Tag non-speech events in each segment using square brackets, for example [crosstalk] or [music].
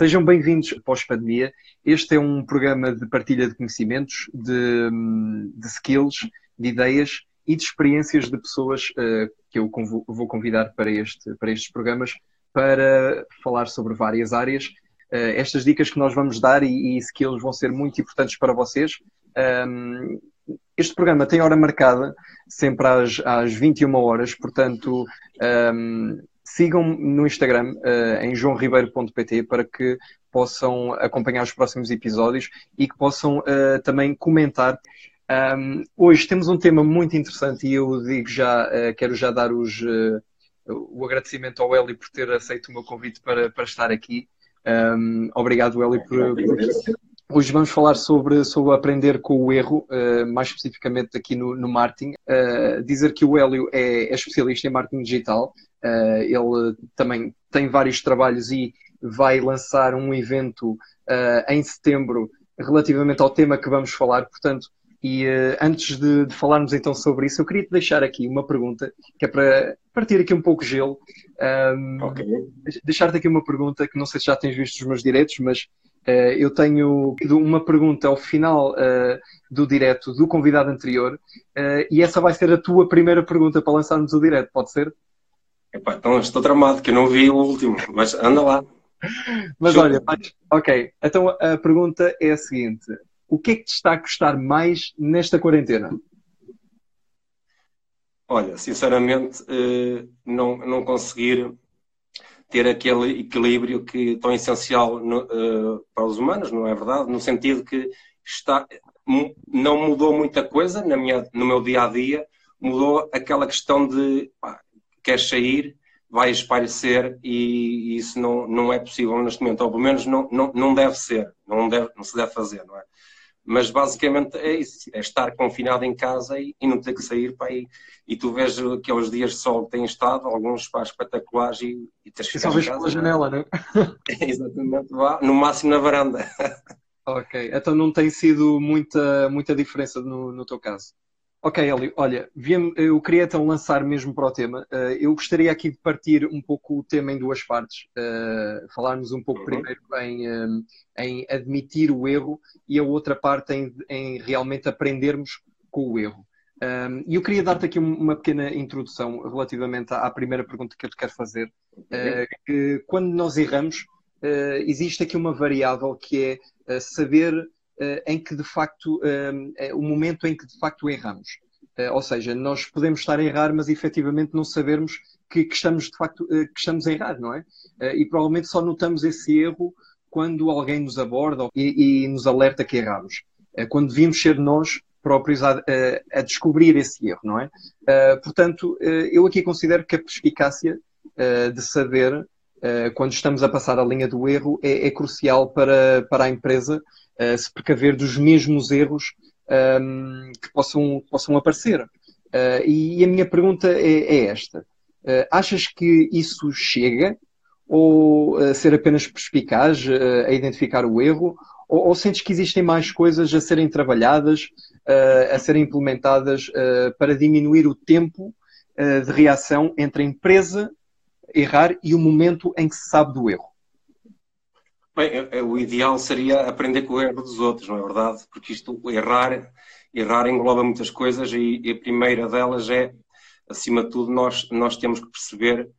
Sejam bem-vindos pós-pandemia. Este é um programa de partilha de conhecimentos, de, de skills, de ideias e de experiências de pessoas uh, que eu vou convidar para, este, para estes programas para falar sobre várias áreas. Uh, estas dicas que nós vamos dar e, e skills vão ser muito importantes para vocês. Um, este programa tem hora marcada, sempre às, às 21 horas, portanto, um, sigam no Instagram, uh, em joãoribeiro.pt, para que possam acompanhar os próximos episódios e que possam uh, também comentar. Um, hoje temos um tema muito interessante e eu digo já, uh, quero já dar os, o agradecimento ao Eli por ter aceito o meu convite para, para estar aqui. Um, obrigado, Eli, por, por, Hoje vamos falar sobre, sobre aprender com o erro, uh, mais especificamente aqui no, no marketing. Uh, dizer que o Hélio é, é especialista em marketing digital. Uh, ele também tem vários trabalhos e vai lançar um evento em setembro relativamente ao tema que vamos falar. Portanto, e antes de, de, falarmos então sobre isso, eu queria te deixar aqui uma pergunta que é para partir aqui um pouco gelo. Um, okay. Deixar-te aqui uma pergunta que não sei se já tens visto os meus diretos, mas Uh, eu tenho uma pergunta ao final uh, do direto do convidado anterior uh, e essa vai ser a tua primeira pergunta para lançarmos o direto, pode ser? Epá, então estou tramado, que eu não vi o último, mas anda lá. mas Show. olha, ok, então a pergunta é a seguinte: o que é que te está a custar mais nesta quarentena? Olha, sinceramente, não, não conseguir ter aquele equilíbrio que tão essencial no, uh, para os humanos, não é verdade? No sentido que está, não mudou muita coisa na minha, no meu dia a dia, mudou aquela questão de pá, queres sair, vai espairecer e, e isso não, não é possível neste momento, ou pelo menos não, não, não deve ser, não, deve, não se deve fazer, não é? Mas basicamente é isso, é estar confinado em casa e, e não ter que sair para aí. E tu vês aqueles dias de sol que têm estado, alguns para espetaculares e, e tens que ficar. Só vês pela janela, não é? [laughs] Exatamente, vá, no máximo na varanda. [laughs] Ok, então não tem sido muita, muita diferença no, no teu caso. Ok, Eli, olha, eu queria então lançar mesmo para o tema. Eh, eu gostaria aqui de partir um pouco o tema em duas partes. Eh, falarmos um pouco uhum. primeiro em, eh, em, admitir o erro e a outra parte em, em realmente aprendermos com o erro. E eu queria dar-te aqui uma pequena introdução relativamente à primeira pergunta que eu te quero fazer. Que quando nós erramos, existe aqui uma variável que é saber em que de facto, eh, é o momento em que de facto erramos. Eh, ou seja, nós podemos estar a errar, mas efetivamente não sabermos que, que estamos de facto que estamos a errar, não é? E provavelmente só notamos esse erro quando alguém nos aborda e, e nos alerta que erramos. Quando devíamos ser nós próprios a, a, descobrir esse erro, não é? portanto, eu aqui considero que a perspicácia de saber quando estamos a passar a linha do erro é, é crucial para, para a empresa uh, se precaver dos mesmos erros um, ehm, que possam, possam aparecer. Uh, e a minha pergunta é, é esta: uh, achas que isso chega? Ou ser apenas perspicaz a identificar o erro? Ou, ou, sentes que existem mais coisas a serem trabalhadas, a serem implementadas para diminuir o tempo de reação entre a empresa errar e o momento em que se sabe do erro? Bem, o ideal seria aprender com o erro dos outros, não é verdade? Porque isto, errar, errar engloba muitas coisas e, e a primeira delas é, acima de tudo, nós, nós temos que perceber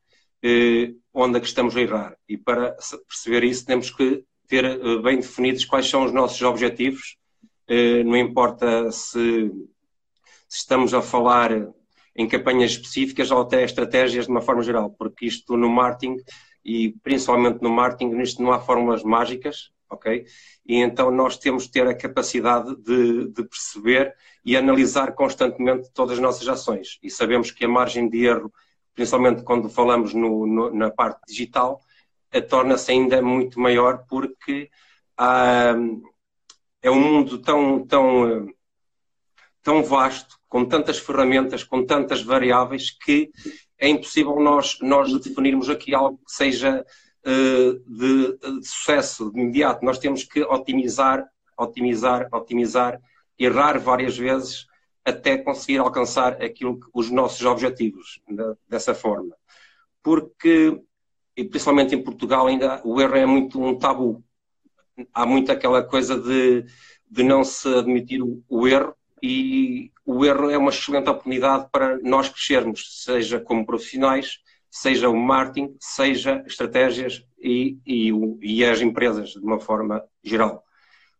eh, onde é que estamos a errar. E para perceber isso temos que ter eh, bem definidos quais são os nossos objetivos. Eh, não importa se, se estamos a falar em campanhas específicas ou até estratégias de uma forma geral, porque isto no marketing e principalmente no marketing, nisto não há fórmulas mágicas, ok? E então nós temos de ter a capacidade de, de perceber e analisar constantemente todas as nossas ações. E sabemos que a margem de erro, principalmente quando falamos no, no, na parte digital, torna-se ainda muito maior porque há, é um mundo tão, tão, tão vasto, com tantas ferramentas, com tantas variáveis, que é impossível nós, nós definirmos aqui algo que seja uh, de, de, sucesso de imediato. Nós temos que otimizar, otimizar, otimizar, errar várias vezes até conseguir alcançar aquilo que, os nossos objetivos dessa forma. Porque e principalmente em Portugal ainda o erro é muito um tabu. Há muito aquela coisa de, de não se admitir o, o erro e o erro é uma excelente oportunidade para nós crescermos, seja como profissionais, seja o marketing, seja estratégias e, e, e as empresas de uma forma geral.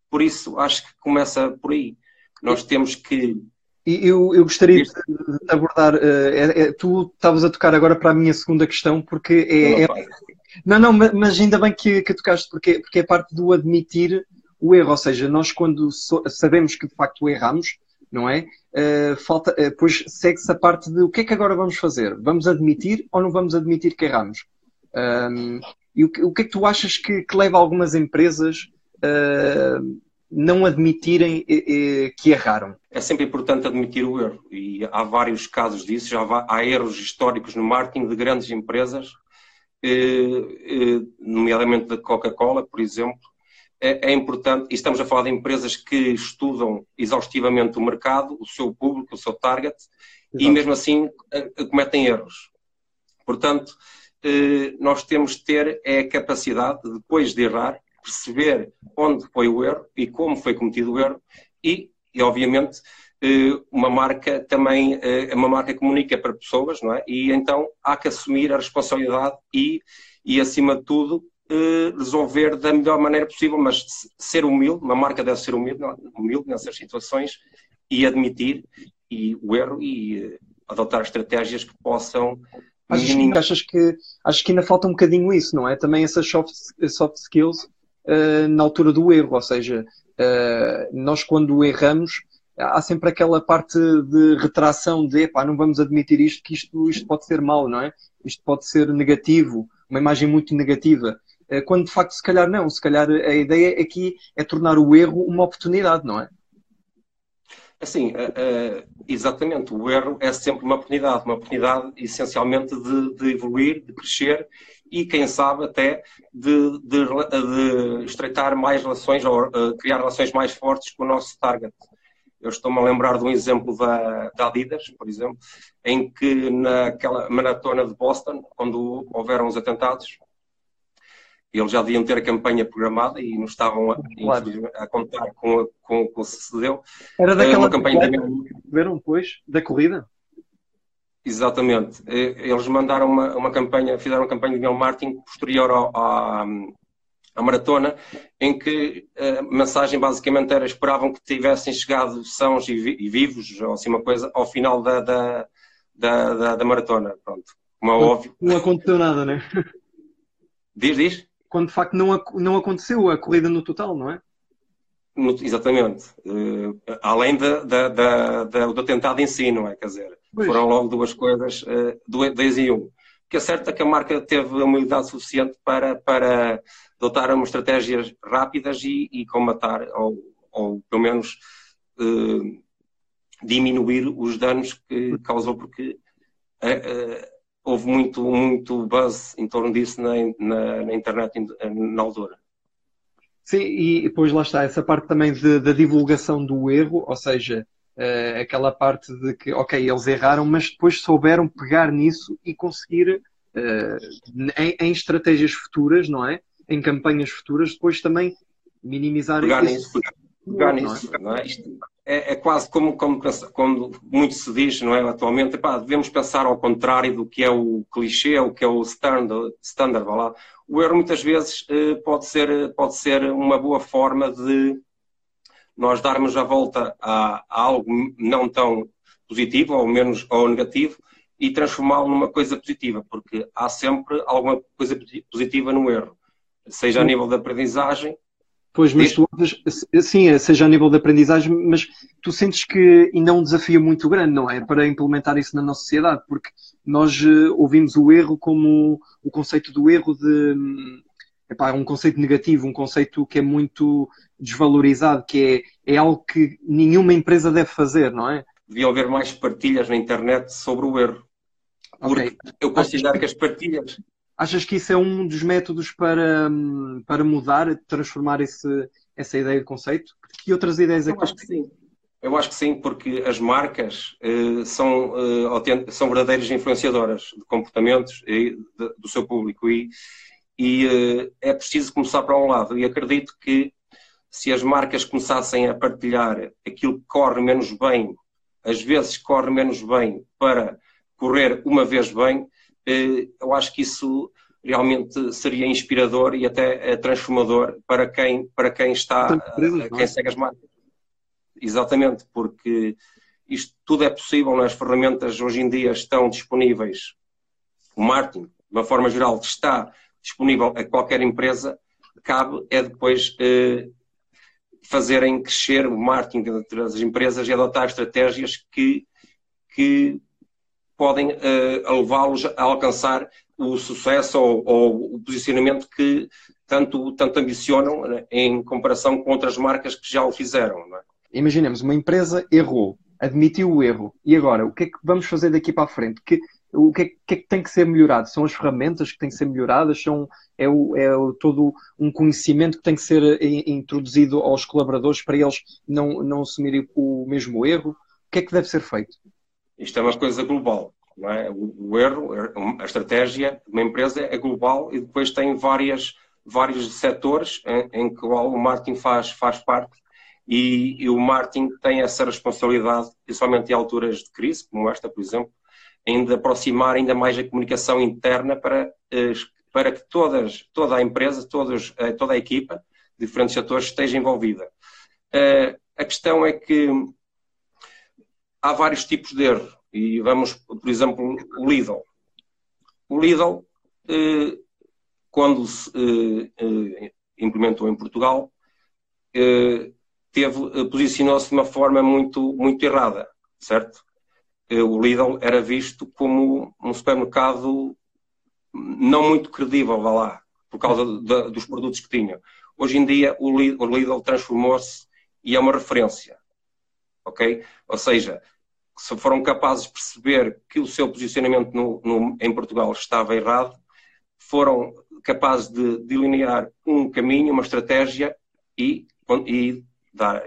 Por isso, acho que começa por aí. Nós temos que eu, eu gostaria de, abordar. Uh, é, é, tu estavas a tocar agora para a minha segunda questão, porque é. é não, não, mas ainda bem que, que tocaste, porque, porque é parte do admitir o erro. Ou seja, nós quando so, sabemos que de facto erramos, não é? Uh, falta, uh, pois segue-se a parte de o que é que agora vamos fazer? Vamos admitir ou não vamos admitir que erramos? Um, e o que, o que é que tu achas que, que leva algumas empresas uh, não admitirem que erraram? É sempre importante admitir o erro e há vários casos disso. Já há erros históricos no marketing de grandes empresas, nomeadamente da Coca-Cola, por exemplo, é, é, importante, e estamos a falar de empresas que estudam exaustivamente o mercado, o seu público, o seu target, Exato. e mesmo assim cometem erros. Portanto, eh, nós temos de ter é a capacidade, depois de errar, perceber onde foi o erro e como foi cometido o erro, e, e obviamente, eh, uma marca também, é uma marca que comunica para pessoas, não é? E então há que assumir a responsabilidade e, e acima de tudo, eh, resolver da melhor maneira possível, mas ser humilde, uma marca deve ser humilde, humilde nessas situações e admitir e, o erro e eh, adotar estratégias que possam Achas, achas que acho que ainda falta um bocadinho isso, não é? Também essas soft, soft skills uh, na altura do erro, ou seja, uh, nós quando erramos há sempre aquela parte de retração de epá, não vamos admitir isto, que isto, isto pode ser mau, não é? Isto pode ser negativo, uma imagem muito negativa. Eh, quando de facto se calhar não, se calhar a ideia aqui é tornar o erro uma oportunidade, não é? Assim, uh, exatamente, o erro é sempre uma oportunidade, uma oportunidade essencialmente de, de evoluir, de crescer e, quem sabe, até de, de, de estreitar mais relações ou criar relações mais fortes com o nosso target. Eu estou-me a lembrar de um exemplo da, da, Adidas, por exemplo, em que naquela maratona de Boston, quando houveram os atentados, eles já deviam ter a campanha programada e não estavam a, claro. a contar com, com, com o que sucedeu. Era daquela uma campanha que viram depois da corrida? Exatamente. Eles mandaram uma, uma campanha, fizeram uma campanha de marketing posterior ao, à, à maratona, em que a mensagem basicamente era esperavam que tivessem chegado sãos e, vi, e vivos, ou assim uma coisa, ao final da, da, da, da, da maratona. Pronto. Como é não, óbvio. Não aconteceu nada, né? Diz, diz? Quando de facto não, não aconteceu a corrida no total, não é? exatamente. Uh, além da, da, da, da, do atentado em si, não é? Quer dizer, pois. foram logo duas coisas, uh, dois em um. O que é certo é que a marca teve a humildade suficiente para, para adotar umas estratégias rápidas e, e combatar, ou, ou pelo menos uh, diminuir os danos que causou, porque houve muito, muito buzz em torno disso na, na, na internet na altura. Sim, e depois lá está, essa parte também da divulgação do erro, ou seja, uh, aquela parte de que, ok, eles erraram, mas depois souberam pegar nisso e conseguir, uh, em, em, estratégias futuras, não é? Em campanhas futuras, depois também minimizar pegar isso. Nisso, pegar nisso, não é? Não é? Isto, é, é, quase como, como, como, muito se diz, não é? Atualmente, epá, devemos pensar ao contrário do que é o clichê, o que é o standard, standard lá. O erro muitas vezes eh, pode, ser, pode ser uma boa forma de nós darmos a volta a, a algo não tão positivo ou menos ou negativo e transformá-lo numa coisa positiva, porque há sempre alguma coisa positiva no erro, seja a nível de aprendizagem, Pois, mas tu, sim, seja a nível de aprendizagem, mas tu sentes que ainda é um desafio muito grande, não é? Para implementar isso na nossa sociedade, porque nós uh, ouvimos o erro como o conceito do erro de epá, um conceito negativo, um conceito que é muito desvalorizado, que é, é algo que nenhuma empresa deve fazer, não é? Devia haver mais partilhas na internet sobre o erro. Porque okay. eu considero que as partilhas Achas que isso é um dos métodos para, para mudar, transformar esse, essa ideia de conceito? Que outras ideias é que... Eu acho que sim. Eu acho que sim, porque as marcas uh, são, uh, são verdadeiras influenciadoras de comportamentos e de, do seu público e, e uh, é preciso começar para um lado e acredito que se as marcas começassem a partilhar aquilo que corre menos bem, às vezes corre menos bem para correr uma vez bem, eu acho que isso realmente seria inspirador e até transformador para quem, para quem está, quem é? segue as marcas. Exatamente, porque isto tudo é possível, nas ferramentas hoje em dia estão disponíveis. O marketing, de uma forma geral, está disponível a qualquer empresa, cabe é depois eh, fazerem crescer o marketing das empresas e adotar estratégias que, que podem eh, levá-los a alcançar o sucesso ou, ou, o posicionamento que tanto, tanto ambicionam né, em comparação com outras marcas que já o fizeram. É? Imaginemos, uma empresa errou, admitiu o erro, e agora, o que é que vamos fazer daqui para a frente? Que, o que é, que é, que tem que ser melhorado? São as ferramentas que têm que ser melhoradas? São, é, o, é o, todo um conhecimento que tem que ser eh, introduzido aos colaboradores para eles não, não assumirem o mesmo erro? O que é que deve ser feito? Isto é uma coisa global. É? o, o erro, a estratégia de uma empresa é global e depois tem várias, vários setores em, em que o marketing faz, faz parte e, e, o marketing tem essa responsabilidade, principalmente em alturas de crise, como esta, por exemplo, ainda aproximar ainda mais a comunicação interna para, eh, para que todas, toda a empresa, todos, eh, toda a equipa, diferentes setores, esteja envolvida. Eh, a questão é que há vários tipos de erro. E vamos, por exemplo, o Lidl. O Lidl, quando se implementou em Portugal, teve, eh, posicionou-se de uma forma muito, muito errada, certo? Eh, o Lidl era visto como um supermercado não muito credível, vá lá, por causa de, dos produtos que tinha. Hoje em dia, o Lidl, Lidl transformou-se e é uma referência, ok? Ou seja, se foram capazes de perceber que o seu posicionamento no, no, em Portugal estava errado, foram capazes de delinear um caminho, uma estratégia e, e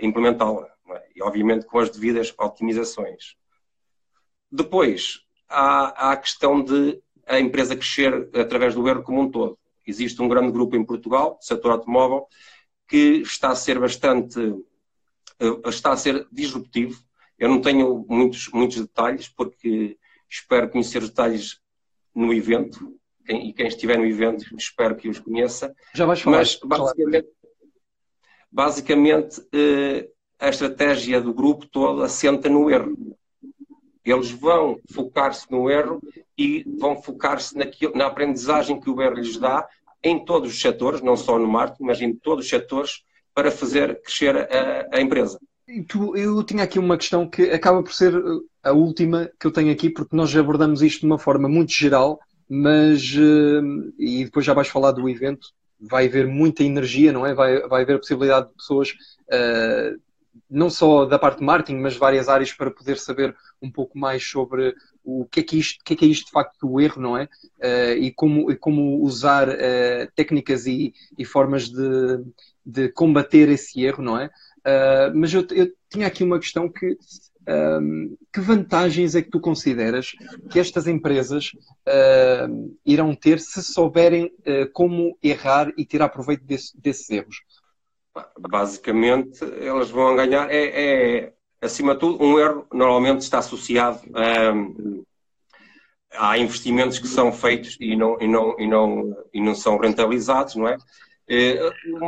implementá-la, é? e obviamente com as devidas otimizações. Depois, há, há a questão de a empresa crescer através do erro como um todo. Existe um grande grupo em Portugal, setor automóvel, que está a ser bastante, está a ser disruptivo. Eu não tenho muitos, muitos detalhes, porque espero conhecer os detalhes no evento, e quem estiver no evento espero que os conheça. Já vais falar. Mas, basicamente, basicamente eh, a estratégia do grupo todo assenta no erro. Eles vão focar-se no erro e vão focar-se na aprendizagem que o erro lhes dá em todos os setores, não só no marketing, mas em todos os setores, para fazer crescer a, a empresa. Tu, eu tinha aqui uma questão que acaba por ser a última que eu tenho aqui, porque nós abordamos isto de uma forma muito geral, mas eh, e depois já vais falar do evento, vai haver muita energia, não é? Vai, vai haver a possibilidade de pessoas, uh, não só da parte de marketing, mas várias áreas para poder saber um pouco mais sobre o que é que, isto, que é, que é isto de facto do erro, não é? Uh, e, como, e como usar uh, técnicas e, e formas de, de combater esse erro, não é? mas eu, eu tinha aqui uma questão que um, que vantagens é que tu consideras que estas empresas uh, irão ter se souberem uh, como errar e tirar proveito desse, desses erros? Basicamente, elas vão ganhar. É, é, acima de tudo, um erro normalmente está associado a investimentos que são feitos e não, e não, e não, e não são rentabilizados, não é? Eh,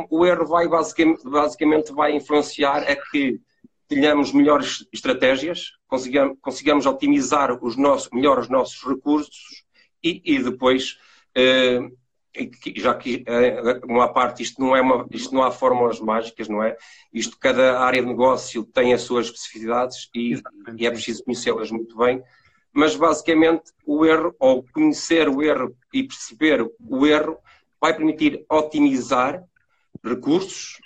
o erro vai basicamente, basicamente vai influenciar a que tenhamos melhores estratégias, consigamos, consigamos otimizar os nossos, melhor os nossos recursos e, e depois, eh, já que eh, uma parte, isto não, é uma, isto não há fórmulas mágicas, não é? Isto, cada área de negócio tem as suas especificidades e, e é preciso conhecê-las muito bem, mas basicamente o erro, ou conhecer o erro e perceber o erro, vai permitir otimizar recursos,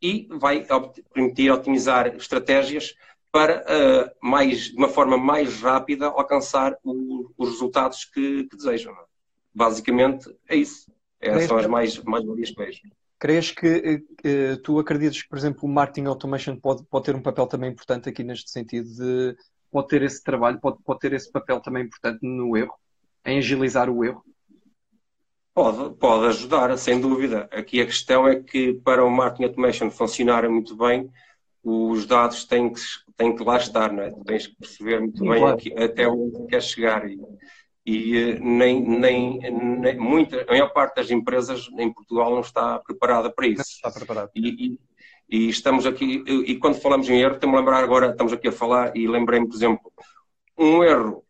e vai permitir otimizar estratégias para, uh, mais, de uma forma mais rápida, alcançar o, os resultados que, que desejam. Basicamente, é isso. Essas são as mais, mais valias que vejo. Crees que uh, tu acreditas que, por exemplo, o marketing automation pode, pode ter um papel também importante aqui neste sentido de pode ter esse trabalho, pode, pode ter esse papel também importante no erro, em agilizar o erro? Pode, pode ajudar, sem dúvida. Aqui a questão é que para o marketing automation funcionar muito bem, os dados têm que, têm que lá estar, não é? Tu tens que perceber muito Sim, bem claro. aqui, até onde quer chegar. E, e eh, nem, nem, nem, muita, a maior parte das empresas em Portugal não está preparada para isso. Não está preparada. E, e, e, estamos aqui, e quando falamos em erro, a lembrar agora, estamos aqui a falar, e lembrei-me, por exemplo, um erro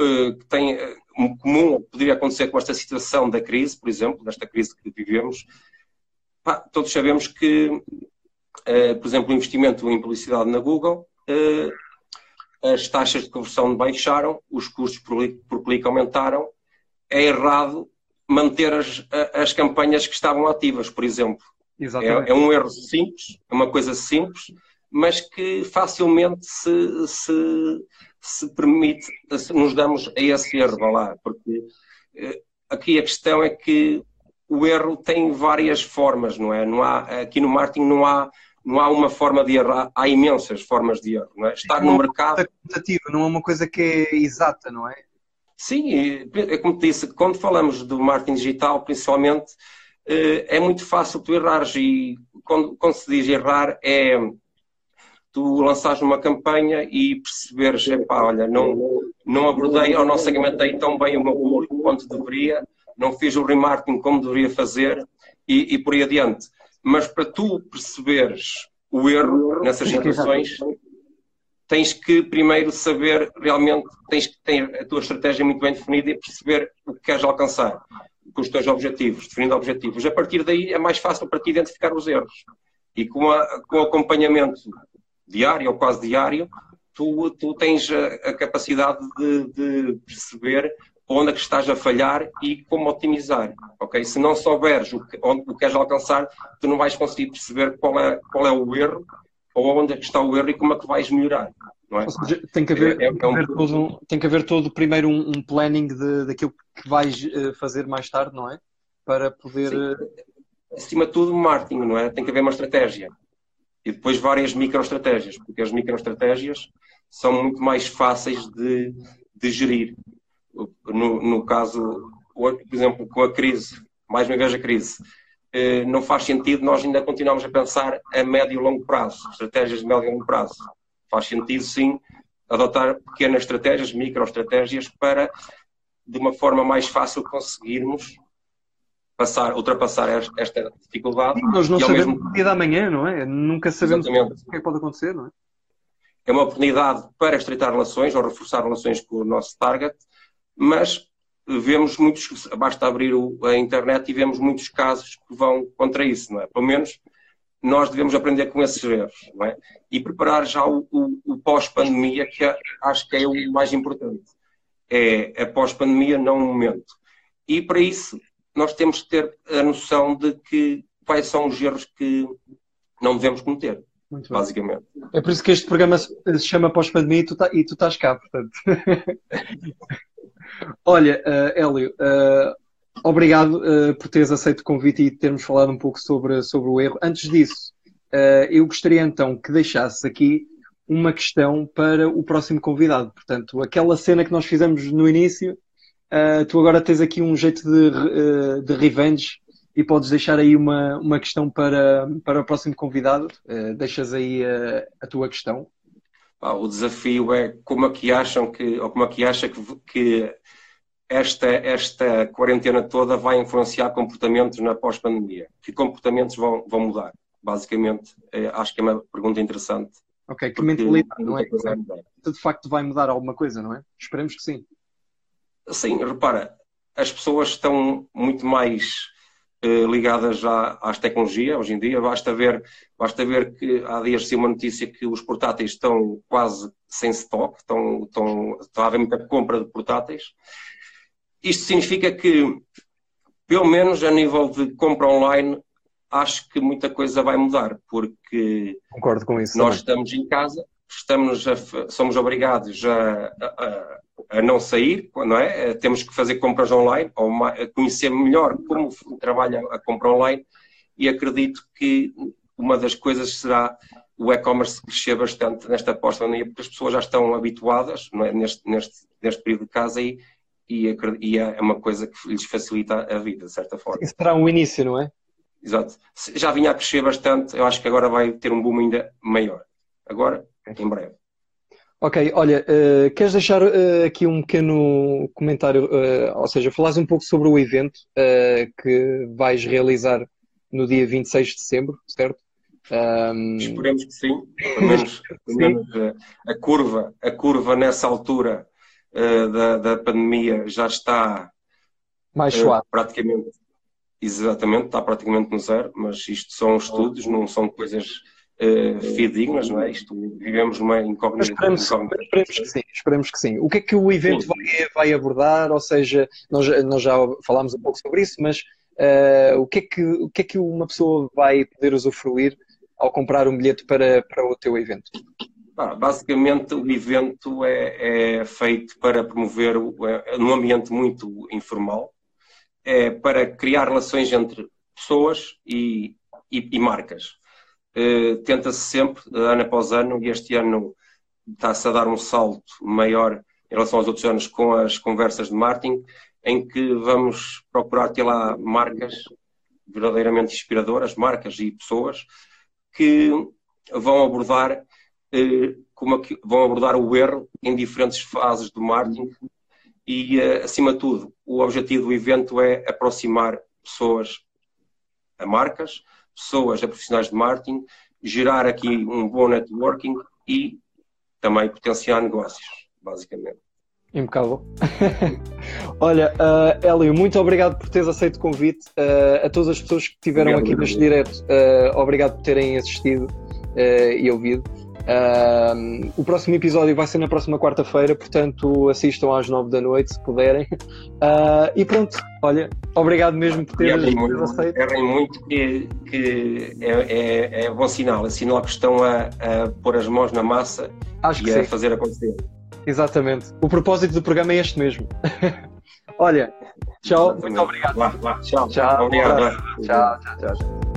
uh, que tem um comum, poderia acontecer com esta situação da crise, por exemplo, desta crise que vivemos, pá, todos sabemos que, uh, por exemplo, o investimento em publicidade na Google as taxas de conversão baixaram, os custos por, por clique aumentaram, é errado manter as, as campanhas que estavam ativas, por exemplo. É, é, um erro simples, é uma coisa simples, mas que facilmente se, se, se permite, se nos damos a esse erro, lá, porque eh, aqui a questão é que o erro tem várias formas, não é? Não há, aqui no marketing não há, não há uma forma de errar, há imensas formas de erro, não é? Estar não no mercado... É não é uma coisa que é exata, não é? Sim, é como te disse, quando falamos do marketing digital, principalmente, eh, é muito fácil tu errares e quando, quando se diz errar é tu lançares uma campanha e perceberes, epá, olha, não, não abordei ou não segmentei tão bem o meu público quanto deveria, não fiz o remarketing como deveria fazer e, e por aí adiante. Mas para tu perceberes o erro nessas situações, tens que primeiro saber realmente, tens que ter a tua estratégia muito bem definida e perceber o que queres alcançar com os teus objetivos, definindo objetivos. A partir daí é mais fácil para ti identificar os erros. E com, a, com o acompanhamento diário ou quase diário, tu, tu tens a, a capacidade de, de, perceber onde é que estás a falhar e como otimizar. ok? Se não souberes o que, onde o que queres alcançar, tu não vais conseguir perceber qual é, qual é o erro ou onde é que está o erro e como é que vais melhorar. É? Seja, tem que haver, é, é, um... todo, tem que haver todo primeiro um, um, planning de, daquilo que vais uh, fazer mais tarde, não é? Para poder. Sim. Eh, Acima de tudo, marketing, não é? Tem que haver uma estratégia. E depois várias microestratégias, porque as microestratégias são muito mais fáceis de, de gerir. No, no caso, por exemplo, com a crise, mais uma vez a crise, eh, não faz sentido nós ainda continuarmos a pensar a médio e longo prazo, estratégias de médio e longo prazo faz sentido sim adotar pequenas estratégias, microestratégias, para de uma forma mais fácil conseguirmos passar, ultrapassar esta dificuldade. Sim, nós não sabemos mesmo... o dia da manhã, não é? Nunca sabemos Exatamente. o que, é que pode acontecer, não é? É uma oportunidade para estreitar relações ou reforçar relações com o nosso target, mas vemos muitos, basta abrir a internet e vemos muitos casos que vão contra isso, não é? Pelo menos nós devemos aprender com esses erros é? e preparar já o, o, o pós-pandemia, que é, acho que é o mais importante. É a pós-pandemia, não o momento. E para isso, nós temos que ter a noção de que quais são os erros que não devemos cometer, basicamente. É por isso que este programa se chama pós-pandemia e, tu tá, e tu estás cá, portanto. [laughs] Olha, uh, Hélio, uh, Obrigado uh, por teres aceito o convite e termos falado um pouco sobre, sobre o erro. Antes disso, eu gostaria então que deixasses aqui uma questão para o próximo convidado. Portanto, aquela cena que nós fizemos no início, uh, tu agora tens aqui um jeito de, de revenge e podes deixar aí uma, uma questão para, para o próximo convidado. deixas aí a tua questão. o desafio é como é que acham que, ou como é que acha que, que esta, esta quarentena toda vai influenciar comportamentos na pós-pandemia? Que comportamentos vão, vão mudar? Basicamente, é, acho que é uma pergunta interessante. Ok, que mentalidade, não é? De facto vai mudar alguma coisa, não é? Esperemos que sim. Sim, repara, as pessoas estão muito mais eh, ligadas já às tecnologias hoje em dia. Basta ver, basta ver que há dias saiu uma notícia que os portáteis estão quase sem stock, estão, estão, está a haver muita compra de portáteis. Isto significa que, pelo menos a nível de compra online, acho que muita coisa vai mudar, porque Concordo com isso, nós também. estamos em casa, estamos a, somos obrigados a, a, a, não sair, não é? Temos que fazer compras online, ou conhecer melhor como trabalha a compra online, e acredito que uma das coisas será o e-commerce crescer bastante nesta pós-pandemia, porque as pessoas já estão habituadas é? neste, neste, neste período de casa e, e, e, é uma coisa que lhes facilita a vida, de certa forma. Isso será um início, não é? Exato. Já vinha a crescer bastante, eu acho que agora vai ter um boom ainda maior. Agora, em breve. Ok, olha, uh, queres deixar uh, aqui um pequeno comentário, uh, ou seja, falares um pouco sobre o evento que vais realizar no dia 26 de dezembro, certo? Um... Esperemos que sim, [laughs] pelo menos, pelo menos a, curva, a curva nessa altura da, da pandemia já está mais suave. praticamente, exatamente, está praticamente no zero, mas isto são estudos, não são coisas uh, fidedignas, não é? Isto, vivemos numa incógnita. Esperemos, esperemos, que sim, esperemos que sim. O que é que o evento vai, vai, abordar? Ou seja, nós, nós já falámos um pouco sobre isso, mas uh, o, que é que, o que é que uma pessoa vai poder usufruir ao comprar um bilhete para, para o teu evento? Ah, basicamente, o evento é, é feito para promover, é, num ambiente muito informal, é para criar relações entre pessoas e, e, e marcas. Eh, tenta-se sempre, ano após ano, e este ano está-se a dar um salto maior em relação aos outros anos com as conversas de marketing, em que vamos procurar ter lá marcas verdadeiramente inspiradoras, marcas e pessoas que vão abordar eh, como vão abordar o erro em diferentes fases do marketing e, eh, acima de tudo, o objetivo do evento é aproximar pessoas a marcas, pessoas a profissionais de marketing, gerar aqui um bom networking e também potenciar negócios, basicamente. Impecável. [laughs] Olha, uh, Hélio, muito obrigado por teres aceito o convite. Uh, a todas as pessoas que estiveram aqui neste direto, uh, obrigado por terem assistido e ouvido. Uh, o próximo episódio vai ser na próxima quarta-feira, portanto assistam às nove da noite se puderem. Uh, e pronto, olha, obrigado mesmo por teres, aceito. Errem muito que, que é, é, é, bom sinal, é sinal que estão a, a pôr as mãos na massa Acho e a sim. fazer acontecer. Exatamente. O propósito do programa é este mesmo. [laughs] olha, tchau, Exatamente. muito obrigado. Lá, lá. Tchau, tchau. Obrigado. tchau, tchau. tchau.